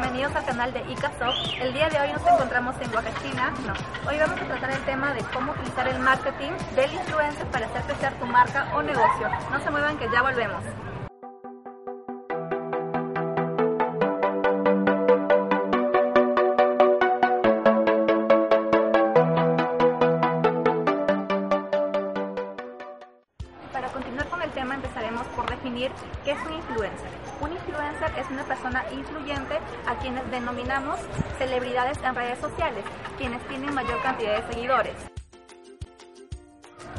bienvenidos al canal de ICASOFT. El día de hoy nos encontramos en Huacachina. No, hoy vamos a tratar el tema de cómo utilizar el marketing del influencer para hacer crecer tu marca o negocio. No se muevan que ya volvemos. Continuar con el tema empezaremos por definir qué es un influencer. Un influencer es una persona influyente a quienes denominamos celebridades en redes sociales, quienes tienen mayor cantidad de seguidores.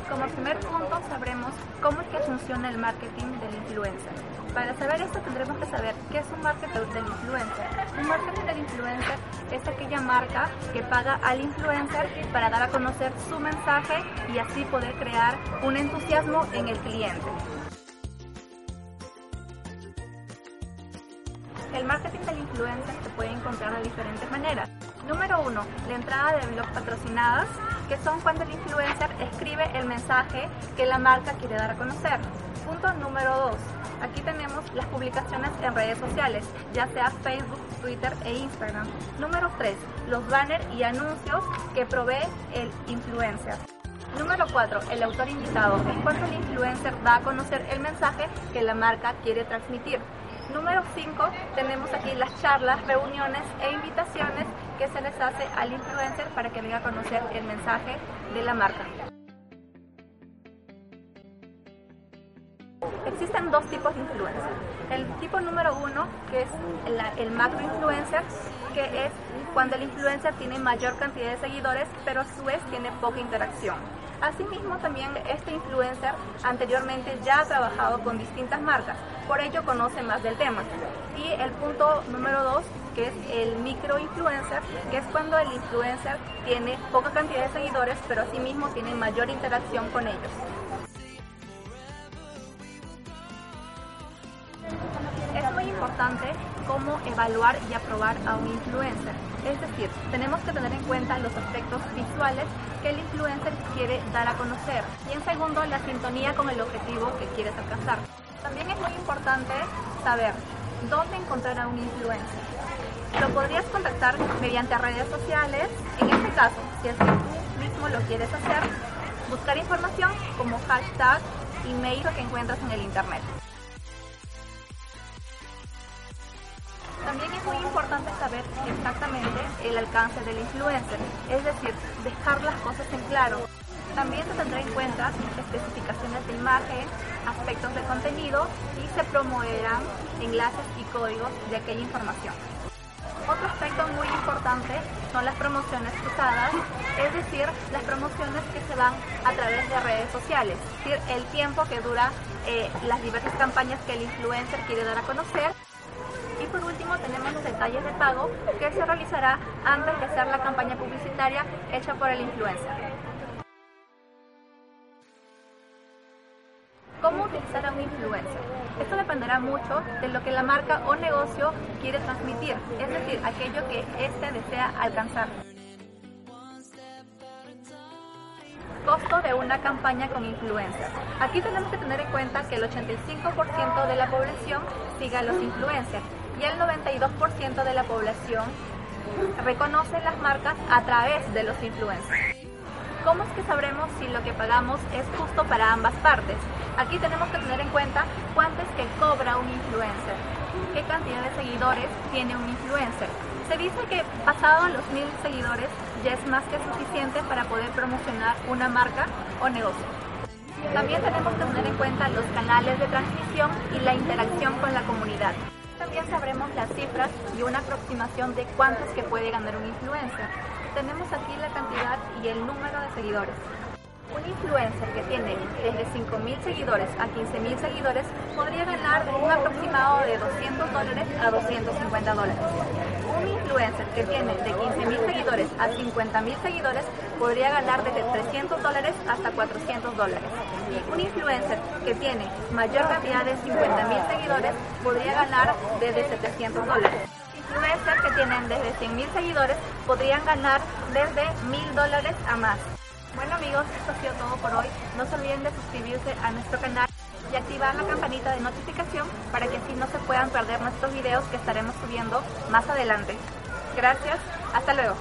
Como primer punto sabremos cómo es que funciona el marketing del influencer. Para saber esto tendremos que saber qué es un marketing del influencer. Un marketing del influencer es aquella marca que paga al influencer para dar a conocer su mensaje y así poder crear un entusiasmo en el cliente. El marketing del influencer se puede encontrar de diferentes maneras. Número uno, la entrada de blogs patrocinadas, que son cuando el influencer escribe el mensaje que la marca quiere dar a conocer. Punto número dos, aquí tenemos las publicaciones en redes sociales, ya sea Facebook, Twitter e Instagram. Número tres, los banners y anuncios que provee el influencer. Número 4. El autor invitado. Es cuando el influencer da a conocer el mensaje que la marca quiere transmitir. Número 5. Tenemos aquí las charlas, reuniones e invitaciones que se les hace al influencer para que venga a conocer el mensaje de la marca. Existen dos tipos de influencer. El tipo número uno, que es el, el macro influencer, que es cuando el influencer tiene mayor cantidad de seguidores, pero a su vez tiene poca interacción. Asimismo, también este influencer anteriormente ya ha trabajado con distintas marcas, por ello conoce más del tema. Y el punto número dos, que es el micro influencer, que es cuando el influencer tiene poca cantidad de seguidores, pero asimismo tiene mayor interacción con ellos. Es muy importante cómo evaluar y aprobar a un influencer. Es decir, tenemos que tener en cuenta los aspectos visuales que el influencer quiere dar a conocer. Y en segundo, la sintonía con el objetivo que quieres alcanzar. También es muy importante saber dónde encontrar a un influencer. Lo podrías contactar mediante redes sociales. En este caso, si es que tú mismo lo quieres hacer, buscar información como hashtag, email que encuentras en el internet. También es muy importante saber exactamente el alcance del influencer, es decir, dejar las cosas en claro. También se tendrá en cuenta especificaciones de imagen, aspectos de contenido y se promoverán enlaces y códigos de aquella información. Otro aspecto muy importante son las promociones cruzadas, es decir, las promociones que se dan a través de redes sociales, es decir, el tiempo que dura eh, las diversas campañas que el influencer quiere dar a conocer. Y por último tenemos los detalles de pago que se realizará antes de hacer la campaña publicitaria hecha por el influencer. ¿Cómo utilizar a un influencer? Esto dependerá mucho de lo que la marca o negocio quiere transmitir, es decir, aquello que éste desea alcanzar. Costo de una campaña con influencer. Aquí tenemos que tener en cuenta que el 85% de la población sigue a los influencers y el 92% de la población reconoce las marcas a través de los influencers. ¿Cómo es que sabremos si lo que pagamos es justo para ambas partes? Aquí tenemos que tener en cuenta cuánto es que cobra un influencer, qué cantidad de seguidores tiene un influencer. Se dice que pasado los mil seguidores ya es más que suficiente para poder promocionar una marca o negocio. También tenemos que tener en cuenta los canales de transmisión y la interacción con la comunidad. También sabremos las cifras y una aproximación de cuánto es que puede ganar un influencer. Tenemos aquí la cantidad y el número de seguidores. Un influencer que tiene desde 5.000 seguidores a 15.000 seguidores podría ganar un aproximado de 200 dólares a 250 dólares. Un influencer que tiene de 15.000 seguidores a 50.000 seguidores podría ganar desde 300 dólares hasta 400 dólares. Y un influencer que tiene mayor cantidad de 50.000 seguidores podría ganar desde 700 dólares influencers que tienen desde 100.000 seguidores podrían ganar desde 1.000 dólares a más. Bueno amigos, esto ha sido todo por hoy. No se olviden de suscribirse a nuestro canal. Y activar la campanita de notificación para que así no se puedan perder nuestros videos que estaremos subiendo más adelante. Gracias, hasta luego.